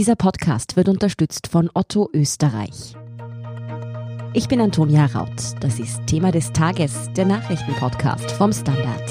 Dieser Podcast wird unterstützt von Otto Österreich. Ich bin Antonia Raut. Das ist Thema des Tages, der Nachrichtenpodcast vom Standard.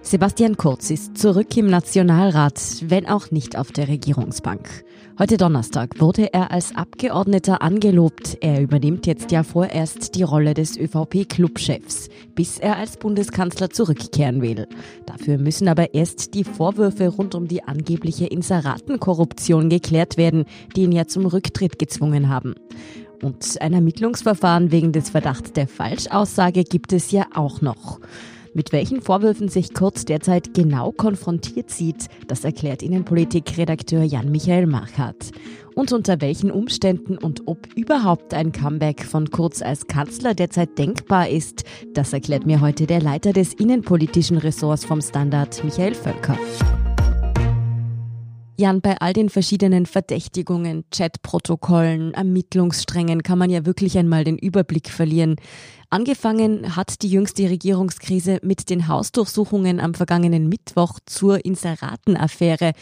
Sebastian Kurz ist zurück im Nationalrat, wenn auch nicht auf der Regierungsbank. Heute Donnerstag wurde er als Abgeordneter angelobt. Er übernimmt jetzt ja vorerst die Rolle des ÖVP-Clubchefs, bis er als Bundeskanzler zurückkehren will. Dafür müssen aber erst die Vorwürfe rund um die angebliche Inseratenkorruption geklärt werden, die ihn ja zum Rücktritt gezwungen haben. Und ein Ermittlungsverfahren wegen des Verdachts der Falschaussage gibt es ja auch noch. Mit welchen Vorwürfen sich Kurz derzeit genau konfrontiert sieht, das erklärt Ihnen Politikredakteur Jan-Michael Markert. Und unter welchen Umständen und ob überhaupt ein Comeback von Kurz als Kanzler derzeit denkbar ist, das erklärt mir heute der Leiter des innenpolitischen Ressorts vom Standard, Michael Völker. Jan, bei all den verschiedenen Verdächtigungen, Chatprotokollen, Ermittlungssträngen kann man ja wirklich einmal den Überblick verlieren. Angefangen hat die jüngste Regierungskrise mit den Hausdurchsuchungen am vergangenen Mittwoch zur Inseratenaffäre.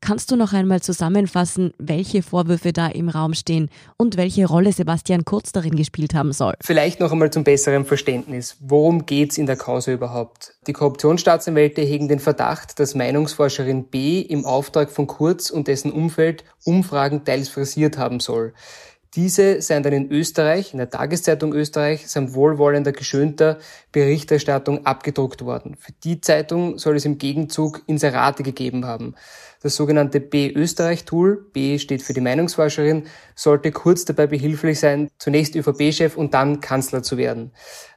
Kannst du noch einmal zusammenfassen, welche Vorwürfe da im Raum stehen und welche Rolle Sebastian Kurz darin gespielt haben soll? Vielleicht noch einmal zum besseren Verständnis. Worum geht's in der Causa überhaupt? Die Korruptionsstaatsanwälte hegen den Verdacht, dass Meinungsforscherin B im Auftrag von Kurz und dessen Umfeld Umfragen teils frisiert haben soll. Diese seien dann in Österreich, in der Tageszeitung Österreich, samt wohlwollender, geschönter Berichterstattung abgedruckt worden. Für die Zeitung soll es im Gegenzug Inserate gegeben haben. Das sogenannte B-Österreich-Tool, B steht für die Meinungsforscherin, sollte kurz dabei behilflich sein, zunächst ÖVP-Chef und dann Kanzler zu werden.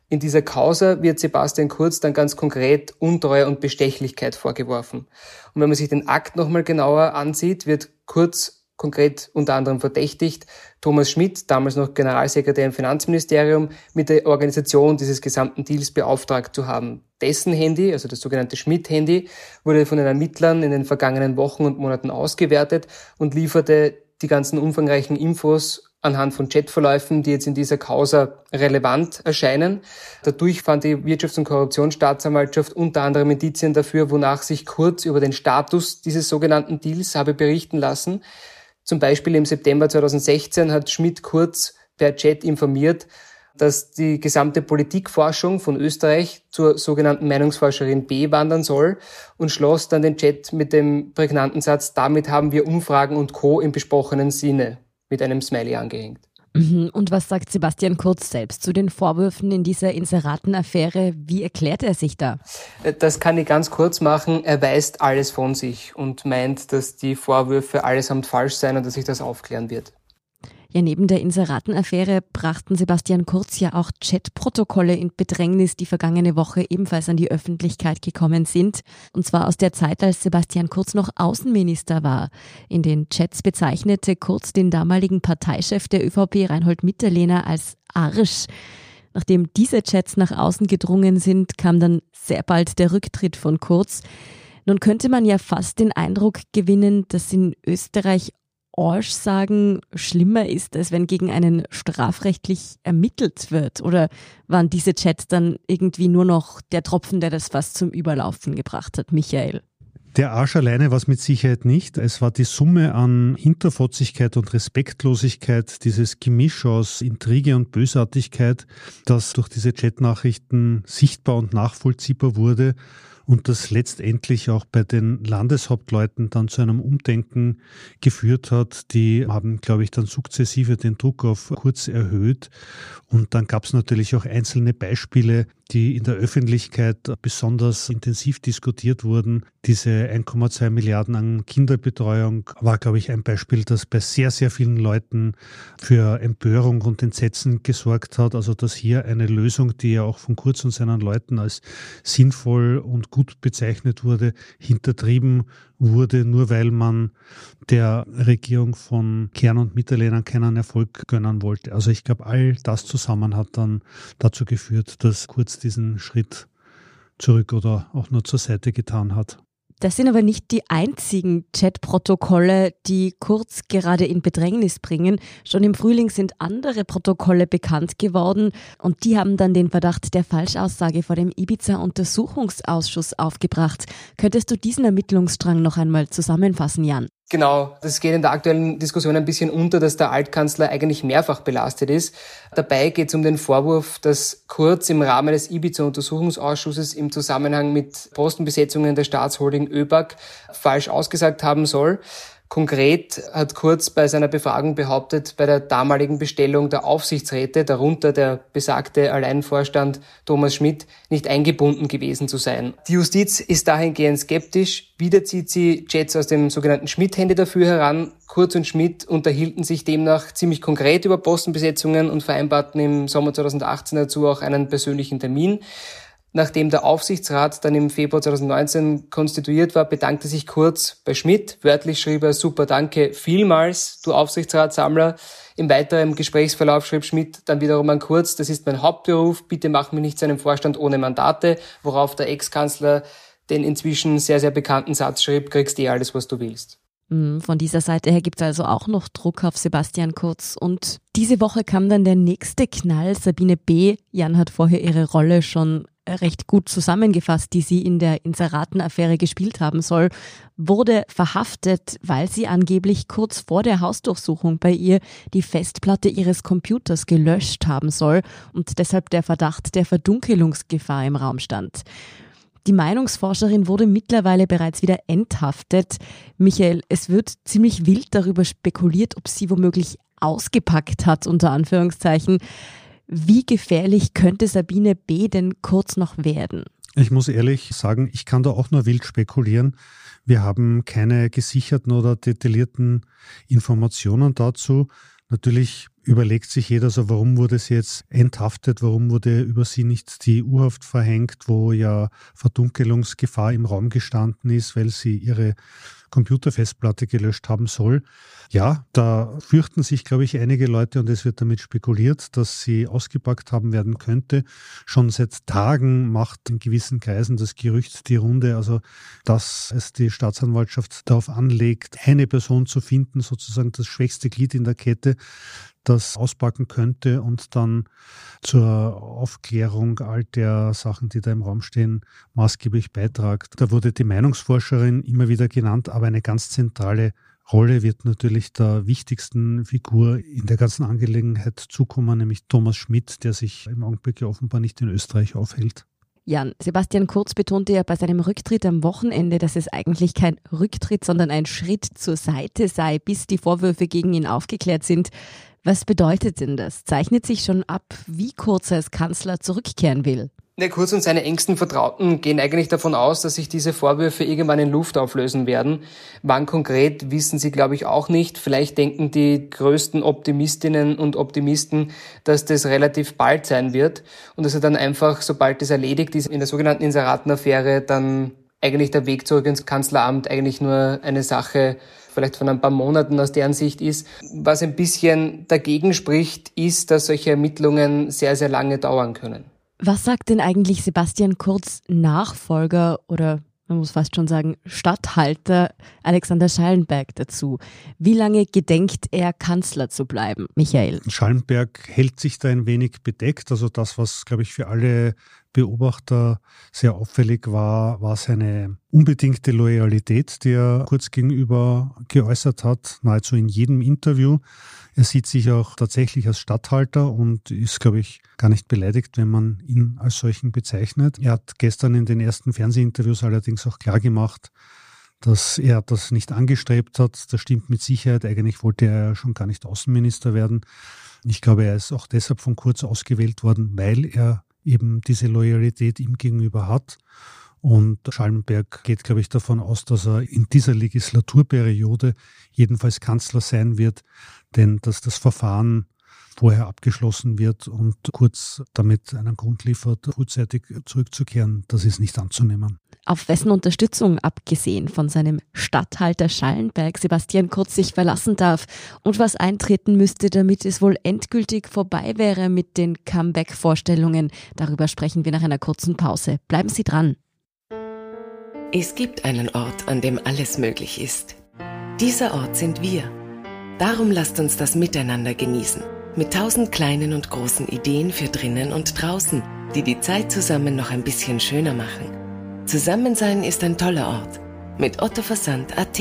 In dieser Causa wird Sebastian Kurz dann ganz konkret Untreue und Bestechlichkeit vorgeworfen. Und wenn man sich den Akt nochmal genauer ansieht, wird Kurz konkret unter anderem verdächtigt, Thomas Schmidt, damals noch Generalsekretär im Finanzministerium, mit der Organisation dieses gesamten Deals beauftragt zu haben. Dessen Handy, also das sogenannte Schmidt-Handy, wurde von den Ermittlern in den vergangenen Wochen und Monaten ausgewertet und lieferte die ganzen umfangreichen Infos anhand von Chatverläufen, die jetzt in dieser Causa relevant erscheinen. Dadurch fand die Wirtschafts- und Korruptionsstaatsanwaltschaft unter anderem Indizien dafür, wonach sich Kurz über den Status dieses sogenannten Deals habe berichten lassen. Zum Beispiel im September 2016 hat Schmidt Kurz per Chat informiert, dass die gesamte Politikforschung von Österreich zur sogenannten Meinungsforscherin B wandern soll und schloss dann den Chat mit dem prägnanten Satz, damit haben wir Umfragen und Co. im besprochenen Sinne mit einem Smiley angehängt. Mhm. Und was sagt Sebastian Kurz selbst zu den Vorwürfen in dieser Inseratenaffäre? Wie erklärt er sich da? Äh, das kann ich ganz kurz machen. Er weist alles von sich und meint, dass die Vorwürfe allesamt falsch seien und dass sich das aufklären wird. Ja, neben der Inseratenaffäre brachten Sebastian Kurz ja auch Chatprotokolle in Bedrängnis, die vergangene Woche ebenfalls an die Öffentlichkeit gekommen sind. Und zwar aus der Zeit, als Sebastian Kurz noch Außenminister war. In den Chats bezeichnete Kurz den damaligen Parteichef der ÖVP, Reinhold Mitterlehner, als Arsch. Nachdem diese Chats nach außen gedrungen sind, kam dann sehr bald der Rücktritt von Kurz. Nun könnte man ja fast den Eindruck gewinnen, dass in Österreich Orsch sagen schlimmer ist, als wenn gegen einen strafrechtlich ermittelt wird? Oder waren diese Chats dann irgendwie nur noch der Tropfen, der das fast zum Überlaufen gebracht hat, Michael? Der Arsch alleine war es mit Sicherheit nicht. Es war die Summe an Hinterfotzigkeit und Respektlosigkeit, dieses Gemisch aus Intrige und Bösartigkeit, das durch diese Chatnachrichten sichtbar und nachvollziehbar wurde und das letztendlich auch bei den Landeshauptleuten dann zu einem Umdenken geführt hat. Die haben, glaube ich, dann sukzessive den Druck auf Kurz erhöht. Und dann gab es natürlich auch einzelne Beispiele, die in der Öffentlichkeit besonders intensiv diskutiert wurden. Diese 1,2 Milliarden an Kinderbetreuung war, glaube ich, ein Beispiel, das bei sehr, sehr vielen Leuten für Empörung und Entsetzen gesorgt hat. Also, dass hier eine Lösung, die ja auch von Kurz und seinen Leuten als sinnvoll und gut bezeichnet wurde, hintertrieben wurde, nur weil man der Regierung von Kern und Mitterlehnern keinen Erfolg gönnen wollte. Also ich glaube, all das zusammen hat dann dazu geführt, dass Kurz diesen Schritt zurück oder auch nur zur Seite getan hat. Das sind aber nicht die einzigen Chatprotokolle, die Kurz gerade in Bedrängnis bringen. Schon im Frühling sind andere Protokolle bekannt geworden und die haben dann den Verdacht der Falschaussage vor dem Ibiza-Untersuchungsausschuss aufgebracht. Könntest du diesen Ermittlungsstrang noch einmal zusammenfassen, Jan? Genau, das geht in der aktuellen Diskussion ein bisschen unter, dass der Altkanzler eigentlich mehrfach belastet ist. Dabei geht es um den Vorwurf, dass Kurz im Rahmen des Ibiza-Untersuchungsausschusses im Zusammenhang mit Postenbesetzungen der Staatsholding ÖBAG falsch ausgesagt haben soll. Konkret hat Kurz bei seiner Befragung behauptet, bei der damaligen Bestellung der Aufsichtsräte, darunter der besagte Alleinvorstand Thomas Schmidt, nicht eingebunden gewesen zu sein. Die Justiz ist dahingehend skeptisch. Wieder zieht sie Jets aus dem sogenannten Schmidt-Hände dafür heran. Kurz und Schmidt unterhielten sich demnach ziemlich konkret über Postenbesetzungen und vereinbarten im Sommer 2018 dazu auch einen persönlichen Termin. Nachdem der Aufsichtsrat dann im Februar 2019 konstituiert war, bedankte sich Kurz bei Schmidt. Wörtlich schrieb er super danke vielmals, du Aufsichtsratssammler. Im weiteren Gesprächsverlauf schrieb Schmidt dann wiederum an Kurz, das ist mein Hauptberuf, bitte mach mich nicht zu einem Vorstand ohne Mandate, worauf der Ex-Kanzler den inzwischen sehr, sehr bekannten Satz schrieb, kriegst eh alles, was du willst. Hm, von dieser Seite her gibt es also auch noch Druck auf Sebastian Kurz. Und diese Woche kam dann der nächste Knall. Sabine B. Jan hat vorher ihre Rolle schon recht gut zusammengefasst, die sie in der Inseratenaffäre gespielt haben soll, wurde verhaftet, weil sie angeblich kurz vor der Hausdurchsuchung bei ihr die Festplatte ihres Computers gelöscht haben soll und deshalb der Verdacht der Verdunkelungsgefahr im Raum stand. Die Meinungsforscherin wurde mittlerweile bereits wieder enthaftet. Michael, es wird ziemlich wild darüber spekuliert, ob sie womöglich ausgepackt hat, unter Anführungszeichen. Wie gefährlich könnte Sabine B. denn kurz noch werden? Ich muss ehrlich sagen, ich kann da auch nur wild spekulieren. Wir haben keine gesicherten oder detaillierten Informationen dazu. Natürlich überlegt sich jeder so, warum wurde sie jetzt enthaftet, warum wurde über sie nicht die Urhaft verhängt, wo ja Verdunkelungsgefahr im Raum gestanden ist, weil sie ihre Computerfestplatte gelöscht haben soll. Ja, da fürchten sich, glaube ich, einige Leute und es wird damit spekuliert, dass sie ausgepackt haben werden könnte. Schon seit Tagen macht in gewissen Kreisen das Gerücht die Runde, also dass es die Staatsanwaltschaft darauf anlegt, eine Person zu finden, sozusagen das schwächste Glied in der Kette, das auspacken könnte und dann zur Aufklärung all der Sachen, die da im Raum stehen, maßgeblich beitragt. Da wurde die Meinungsforscherin immer wieder genannt, aber eine ganz zentrale Rolle wird natürlich der wichtigsten Figur in der ganzen Angelegenheit zukommen, nämlich Thomas Schmidt, der sich im Augenblick ja offenbar nicht in Österreich aufhält. Jan, Sebastian Kurz betonte ja bei seinem Rücktritt am Wochenende, dass es eigentlich kein Rücktritt, sondern ein Schritt zur Seite sei, bis die Vorwürfe gegen ihn aufgeklärt sind. Was bedeutet denn das? Zeichnet sich schon ab, wie Kurz als Kanzler zurückkehren will? Der Kurz und seine engsten Vertrauten gehen eigentlich davon aus, dass sich diese Vorwürfe irgendwann in Luft auflösen werden. Wann konkret, wissen sie, glaube ich, auch nicht. Vielleicht denken die größten Optimistinnen und Optimisten, dass das relativ bald sein wird und dass er dann einfach, sobald das erledigt ist, in der sogenannten Inseratenaffäre, dann eigentlich der Weg zurück ins Kanzleramt eigentlich nur eine Sache vielleicht von ein paar Monaten aus deren Sicht ist. Was ein bisschen dagegen spricht, ist, dass solche Ermittlungen sehr, sehr lange dauern können. Was sagt denn eigentlich Sebastian Kurz Nachfolger oder man muss fast schon sagen, Statthalter Alexander Schallenberg dazu. Wie lange gedenkt er, Kanzler zu bleiben, Michael? Schallenberg hält sich da ein wenig bedeckt. Also das, was, glaube ich, für alle Beobachter sehr auffällig war, war seine unbedingte Loyalität, die er kurz gegenüber geäußert hat, nahezu in jedem Interview. Er sieht sich auch tatsächlich als Statthalter und ist, glaube ich, gar nicht beleidigt, wenn man ihn als solchen bezeichnet. Er hat gestern in den ersten Fernsehinterviews allerdings auch klar gemacht, dass er das nicht angestrebt hat. Das stimmt mit Sicherheit. Eigentlich wollte er schon gar nicht Außenminister werden. Ich glaube, er ist auch deshalb von Kurz ausgewählt worden, weil er eben diese Loyalität ihm gegenüber hat. Und Schallenberg geht, glaube ich, davon aus, dass er in dieser Legislaturperiode jedenfalls Kanzler sein wird, denn dass das Verfahren vorher abgeschlossen wird und kurz damit einen Grund liefert, frühzeitig zurückzukehren, das ist nicht anzunehmen. Auf wessen Unterstützung, abgesehen von seinem Statthalter Schallenberg, Sebastian Kurz sich verlassen darf und was eintreten müsste, damit es wohl endgültig vorbei wäre mit den Comeback-Vorstellungen, darüber sprechen wir nach einer kurzen Pause. Bleiben Sie dran. Es gibt einen Ort, an dem alles möglich ist. Dieser Ort sind wir. Darum lasst uns das miteinander genießen. Mit tausend kleinen und großen Ideen für drinnen und draußen, die die Zeit zusammen noch ein bisschen schöner machen. Zusammensein ist ein toller Ort. Mit Otto Versand AT.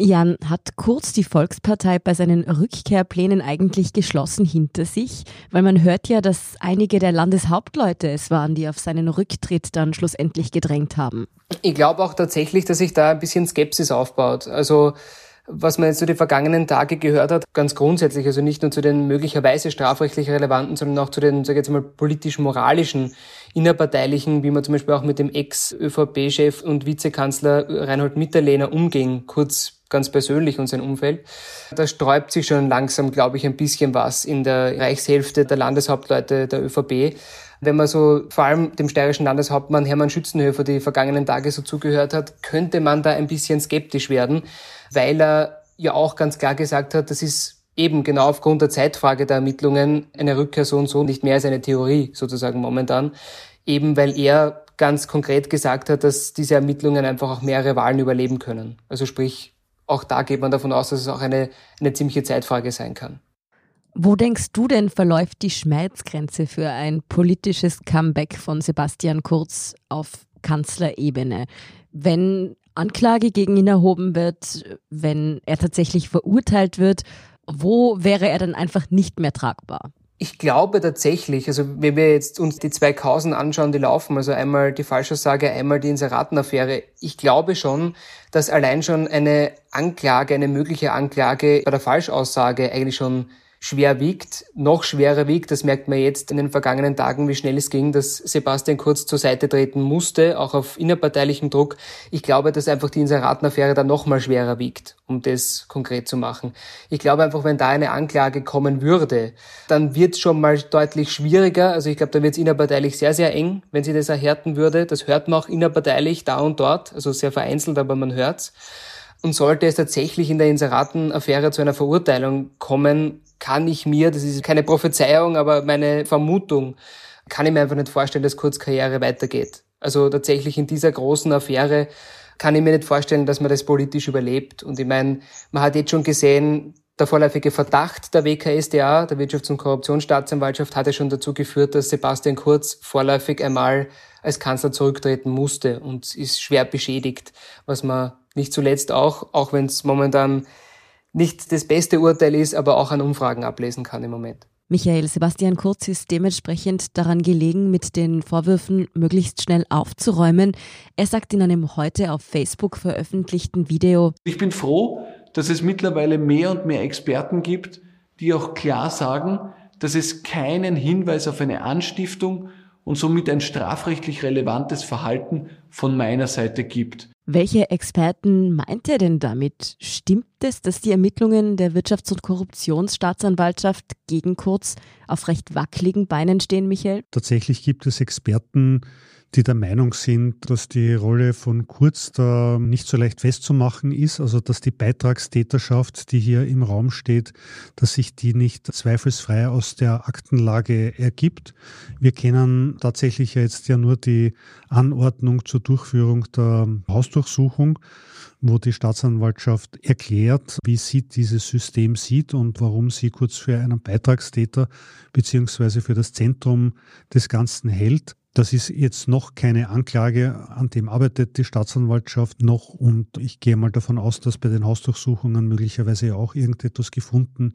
Jan, hat Kurz die Volkspartei bei seinen Rückkehrplänen eigentlich geschlossen hinter sich? Weil man hört ja, dass einige der Landeshauptleute es waren, die auf seinen Rücktritt dann schlussendlich gedrängt haben. Ich glaube auch tatsächlich, dass sich da ein bisschen Skepsis aufbaut. Also was man jetzt so die vergangenen Tage gehört hat, ganz grundsätzlich, also nicht nur zu den möglicherweise strafrechtlich relevanten, sondern auch zu den, sage ich jetzt mal, politisch-moralischen, innerparteilichen, wie man zum Beispiel auch mit dem Ex-ÖVP-Chef und Vizekanzler Reinhold Mitterlehner umging, kurz ganz persönlich und sein Umfeld. Da sträubt sich schon langsam, glaube ich, ein bisschen was in der Reichshälfte der Landeshauptleute der ÖVP. Wenn man so vor allem dem steirischen Landeshauptmann Hermann Schützenhöfer die vergangenen Tage so zugehört hat, könnte man da ein bisschen skeptisch werden, weil er ja auch ganz klar gesagt hat, das ist eben genau aufgrund der Zeitfrage der Ermittlungen eine Rückkehr so und so nicht mehr als eine Theorie sozusagen momentan, eben weil er ganz konkret gesagt hat, dass diese Ermittlungen einfach auch mehrere Wahlen überleben können. Also sprich, auch da geht man davon aus, dass es auch eine, eine ziemliche Zeitfrage sein kann. Wo denkst du denn verläuft die Schmerzgrenze für ein politisches Comeback von Sebastian Kurz auf Kanzlerebene? Wenn Anklage gegen ihn erhoben wird, wenn er tatsächlich verurteilt wird, wo wäre er dann einfach nicht mehr tragbar? Ich glaube tatsächlich, also wenn wir jetzt uns die zwei Kausen anschauen, die laufen, also einmal die Falschaussage, einmal die Inseratenaffäre, ich glaube schon, dass allein schon eine Anklage, eine mögliche Anklage bei der Falschaussage eigentlich schon schwer wiegt, noch schwerer wiegt. Das merkt man jetzt in den vergangenen Tagen, wie schnell es ging, dass Sebastian Kurz zur Seite treten musste, auch auf innerparteilichem Druck. Ich glaube, dass einfach die Inseratenaffäre dann noch mal schwerer wiegt, um das konkret zu machen. Ich glaube einfach, wenn da eine Anklage kommen würde, dann wird es schon mal deutlich schwieriger. Also ich glaube, da wird es innerparteilich sehr, sehr eng, wenn sie das erhärten würde. Das hört man auch innerparteilich da und dort, also sehr vereinzelt, aber man hört's. Und sollte es tatsächlich in der Inseratenaffäre zu einer Verurteilung kommen, kann ich mir, das ist keine Prophezeiung, aber meine Vermutung, kann ich mir einfach nicht vorstellen, dass Kurzkarriere weitergeht. Also tatsächlich in dieser großen Affäre kann ich mir nicht vorstellen, dass man das politisch überlebt. Und ich meine, man hat jetzt schon gesehen, der vorläufige Verdacht der WKSDA, der Wirtschafts- und Korruptionsstaatsanwaltschaft, hat ja schon dazu geführt, dass Sebastian Kurz vorläufig einmal als Kanzler zurücktreten musste und ist schwer beschädigt, was man nicht zuletzt auch, auch wenn es momentan nicht das beste Urteil ist, aber auch an Umfragen ablesen kann im Moment. Michael Sebastian Kurz ist dementsprechend daran gelegen, mit den Vorwürfen möglichst schnell aufzuräumen. Er sagt in einem heute auf Facebook veröffentlichten Video, Ich bin froh, dass es mittlerweile mehr und mehr Experten gibt, die auch klar sagen, dass es keinen Hinweis auf eine Anstiftung und somit ein strafrechtlich relevantes Verhalten von meiner Seite gibt. Welche Experten meint er denn damit? Stimmt es, dass die Ermittlungen der Wirtschafts- und Korruptionsstaatsanwaltschaft gegen Kurz auf recht wackeligen Beinen stehen, Michael? Tatsächlich gibt es Experten, die der Meinung sind, dass die Rolle von Kurz da nicht so leicht festzumachen ist, also dass die Beitragstäterschaft, die hier im Raum steht, dass sich die nicht zweifelsfrei aus der Aktenlage ergibt. Wir kennen tatsächlich jetzt ja nur die Anordnung zur Durchführung der Hausdurchsuchung wo die Staatsanwaltschaft erklärt, wie sie dieses System sieht und warum sie kurz für einen Beitragstäter beziehungsweise für das Zentrum des Ganzen hält. Das ist jetzt noch keine Anklage, an dem arbeitet die Staatsanwaltschaft noch und ich gehe mal davon aus, dass bei den Hausdurchsuchungen möglicherweise auch irgendetwas gefunden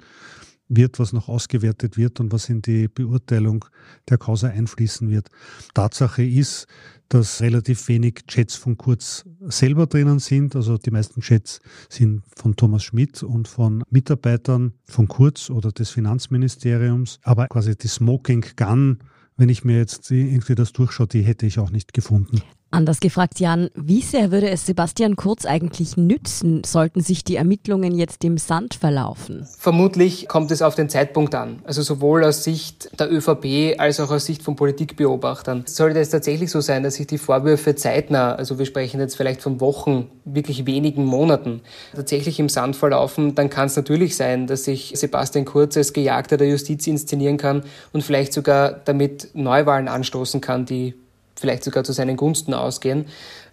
wird, was noch ausgewertet wird und was in die Beurteilung der Causa einfließen wird. Tatsache ist, dass relativ wenig Chats von Kurz selber drinnen sind. Also die meisten Chats sind von Thomas Schmidt und von Mitarbeitern von Kurz oder des Finanzministeriums. Aber quasi die Smoking Gun, wenn ich mir jetzt irgendwie das durchschaue, die hätte ich auch nicht gefunden. Anders gefragt, Jan, wie sehr würde es Sebastian Kurz eigentlich nützen, sollten sich die Ermittlungen jetzt im Sand verlaufen? Vermutlich kommt es auf den Zeitpunkt an. Also sowohl aus Sicht der ÖVP als auch aus Sicht von Politikbeobachtern. Sollte es tatsächlich so sein, dass sich die Vorwürfe zeitnah, also wir sprechen jetzt vielleicht von Wochen, wirklich wenigen Monaten, tatsächlich im Sand verlaufen, dann kann es natürlich sein, dass sich Sebastian Kurz als Gejagter der Justiz inszenieren kann und vielleicht sogar damit Neuwahlen anstoßen kann, die vielleicht sogar zu seinen Gunsten ausgehen.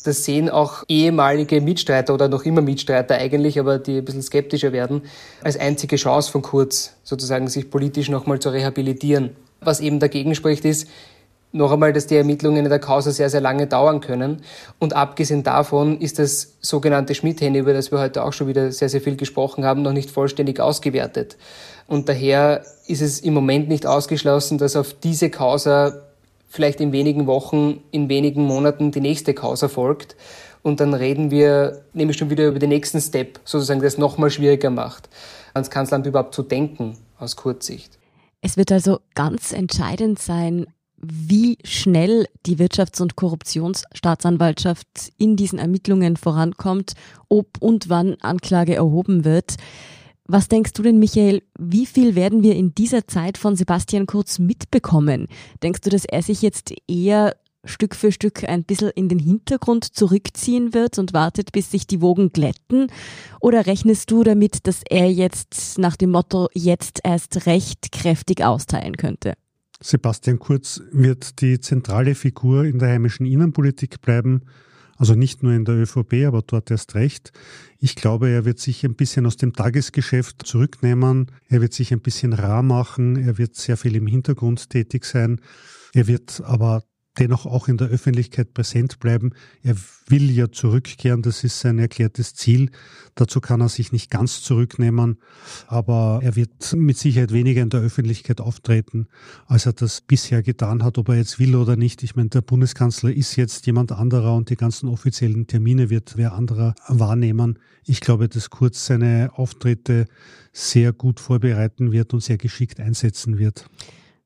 Das sehen auch ehemalige Mitstreiter oder noch immer Mitstreiter eigentlich, aber die ein bisschen skeptischer werden, als einzige Chance von Kurz, sozusagen sich politisch nochmal zu rehabilitieren. Was eben dagegen spricht, ist, noch einmal, dass die Ermittlungen in der Causa sehr, sehr lange dauern können. Und abgesehen davon ist das sogenannte Schmidt-Handy, über das wir heute auch schon wieder sehr, sehr viel gesprochen haben, noch nicht vollständig ausgewertet. Und daher ist es im Moment nicht ausgeschlossen, dass auf diese Causa vielleicht in wenigen Wochen, in wenigen Monaten die nächste Causa folgt. Und dann reden wir nämlich schon wieder über den nächsten Step, sozusagen, der es nochmal schwieriger macht, ans Kanzleramt überhaupt zu denken aus Kurzsicht. Es wird also ganz entscheidend sein, wie schnell die Wirtschafts- und Korruptionsstaatsanwaltschaft in diesen Ermittlungen vorankommt, ob und wann Anklage erhoben wird. Was denkst du denn, Michael, wie viel werden wir in dieser Zeit von Sebastian Kurz mitbekommen? Denkst du, dass er sich jetzt eher Stück für Stück ein bisschen in den Hintergrund zurückziehen wird und wartet, bis sich die Wogen glätten? Oder rechnest du damit, dass er jetzt nach dem Motto jetzt erst recht kräftig austeilen könnte? Sebastian Kurz wird die zentrale Figur in der heimischen Innenpolitik bleiben, also nicht nur in der ÖVP, aber dort erst recht. Ich glaube, er wird sich ein bisschen aus dem Tagesgeschäft zurücknehmen, er wird sich ein bisschen rar machen, er wird sehr viel im Hintergrund tätig sein, er wird aber dennoch auch in der Öffentlichkeit präsent bleiben. Er will ja zurückkehren, das ist sein erklärtes Ziel. Dazu kann er sich nicht ganz zurücknehmen, aber er wird mit Sicherheit weniger in der Öffentlichkeit auftreten, als er das bisher getan hat, ob er jetzt will oder nicht. Ich meine, der Bundeskanzler ist jetzt jemand anderer und die ganzen offiziellen Termine wird wer anderer wahrnehmen. Ich glaube, dass Kurz seine Auftritte sehr gut vorbereiten wird und sehr geschickt einsetzen wird.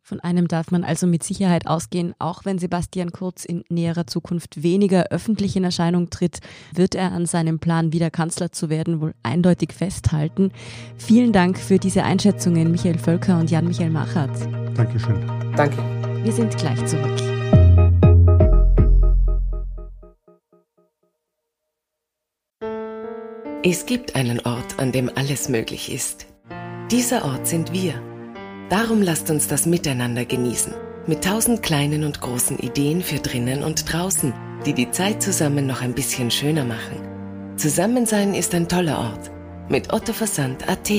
Von einem darf man also mit Sicherheit ausgehen, auch wenn Sebastian Kurz in näherer Zukunft weniger öffentlich in Erscheinung tritt, wird er an seinem Plan, wieder Kanzler zu werden, wohl eindeutig festhalten. Vielen Dank für diese Einschätzungen, Michael Völker und Jan-Michael Machert. Dankeschön. Danke. Wir sind gleich zurück. Es gibt einen Ort, an dem alles möglich ist. Dieser Ort sind wir. Darum lasst uns das miteinander genießen. Mit tausend kleinen und großen Ideen für drinnen und draußen, die die Zeit zusammen noch ein bisschen schöner machen. Zusammensein ist ein toller Ort. Mit Otto Versand AT.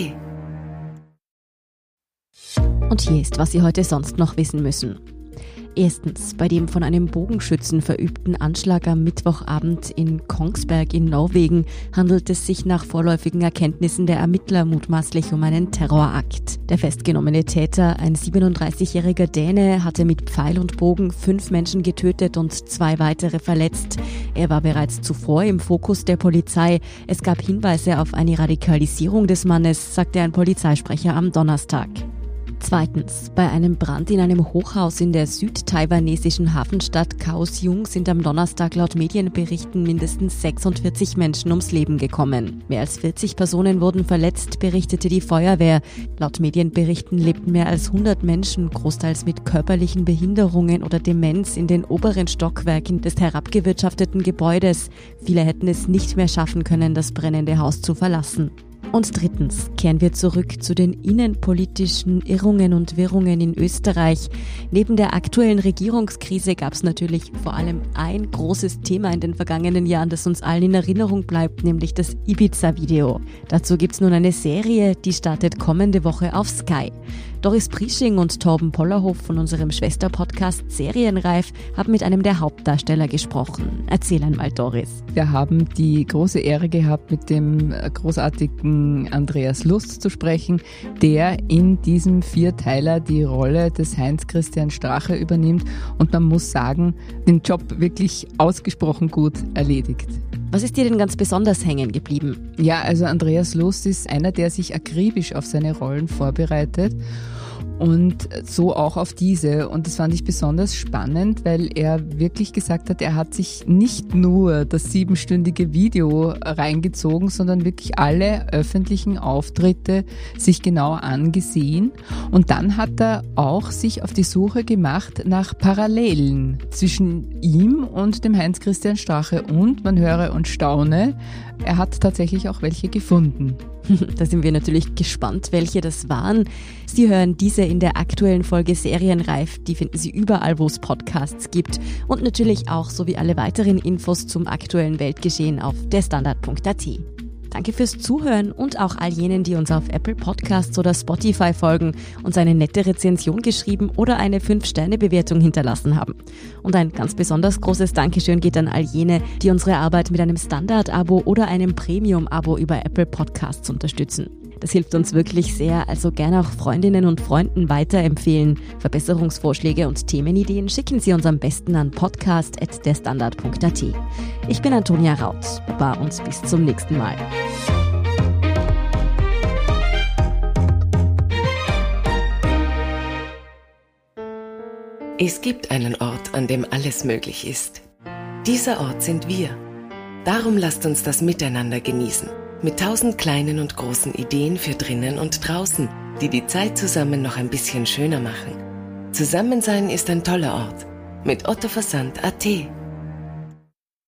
Und hier ist, was Sie heute sonst noch wissen müssen. Erstens, bei dem von einem Bogenschützen verübten Anschlag am Mittwochabend in Kongsberg in Norwegen handelt es sich nach vorläufigen Erkenntnissen der Ermittler mutmaßlich um einen Terrorakt. Der festgenommene Täter, ein 37-jähriger Däne, hatte mit Pfeil und Bogen fünf Menschen getötet und zwei weitere verletzt. Er war bereits zuvor im Fokus der Polizei. Es gab Hinweise auf eine Radikalisierung des Mannes, sagte ein Polizeisprecher am Donnerstag. Zweitens, bei einem Brand in einem Hochhaus in der südtaiwanesischen Hafenstadt Kaohsiung sind am Donnerstag laut Medienberichten mindestens 46 Menschen ums Leben gekommen. Mehr als 40 Personen wurden verletzt, berichtete die Feuerwehr. Laut Medienberichten lebten mehr als 100 Menschen, großteils mit körperlichen Behinderungen oder Demenz, in den oberen Stockwerken des herabgewirtschafteten Gebäudes. Viele hätten es nicht mehr schaffen können, das brennende Haus zu verlassen. Und drittens kehren wir zurück zu den innenpolitischen Irrungen und Wirrungen in Österreich. Neben der aktuellen Regierungskrise gab es natürlich vor allem ein großes Thema in den vergangenen Jahren, das uns allen in Erinnerung bleibt, nämlich das Ibiza-Video. Dazu gibt es nun eine Serie, die startet kommende Woche auf Sky. Doris Prisching und Torben Pollerhof von unserem Schwesterpodcast Serienreif haben mit einem der Hauptdarsteller gesprochen. Erzähl einmal, Doris. Wir haben die große Ehre gehabt, mit dem großartigen Andreas Lust zu sprechen, der in diesem Vierteiler die Rolle des Heinz-Christian Strache übernimmt und man muss sagen, den Job wirklich ausgesprochen gut erledigt. Was ist dir denn ganz besonders hängen geblieben? Ja, also Andreas Lust ist einer, der sich akribisch auf seine Rollen vorbereitet und so auch auf diese. Und das fand ich besonders spannend, weil er wirklich gesagt hat, er hat sich nicht nur das siebenstündige Video reingezogen, sondern wirklich alle öffentlichen Auftritte sich genau angesehen. Und dann hat er auch sich auf die Suche gemacht nach Parallelen zwischen ihm und dem Heinz-Christian Strache. Und man höre und staune, er hat tatsächlich auch welche gefunden. da sind wir natürlich gespannt, welche das waren. Sie hören diese in der aktuellen Folge Serienreif. Die finden Sie überall, wo es Podcasts gibt. Und natürlich auch sowie alle weiteren Infos zum aktuellen Weltgeschehen auf derstandard.at. Danke fürs Zuhören und auch all jenen, die uns auf Apple Podcasts oder Spotify folgen, uns eine nette Rezension geschrieben oder eine 5-Sterne-Bewertung hinterlassen haben. Und ein ganz besonders großes Dankeschön geht an all jene, die unsere Arbeit mit einem Standard-Abo oder einem Premium-Abo über Apple Podcasts unterstützen. Das hilft uns wirklich sehr, also gerne auch Freundinnen und Freunden weiterempfehlen. Verbesserungsvorschläge und Themenideen schicken Sie uns am besten an podcast.derstandard.at. Ich bin Antonia Raut. Baba und bis zum nächsten Mal. Es gibt einen Ort, an dem alles möglich ist. Dieser Ort sind wir. Darum lasst uns das miteinander genießen. Mit tausend kleinen und großen Ideen für drinnen und draußen, die die Zeit zusammen noch ein bisschen schöner machen. Zusammensein ist ein toller Ort. Mit Otto Versand.at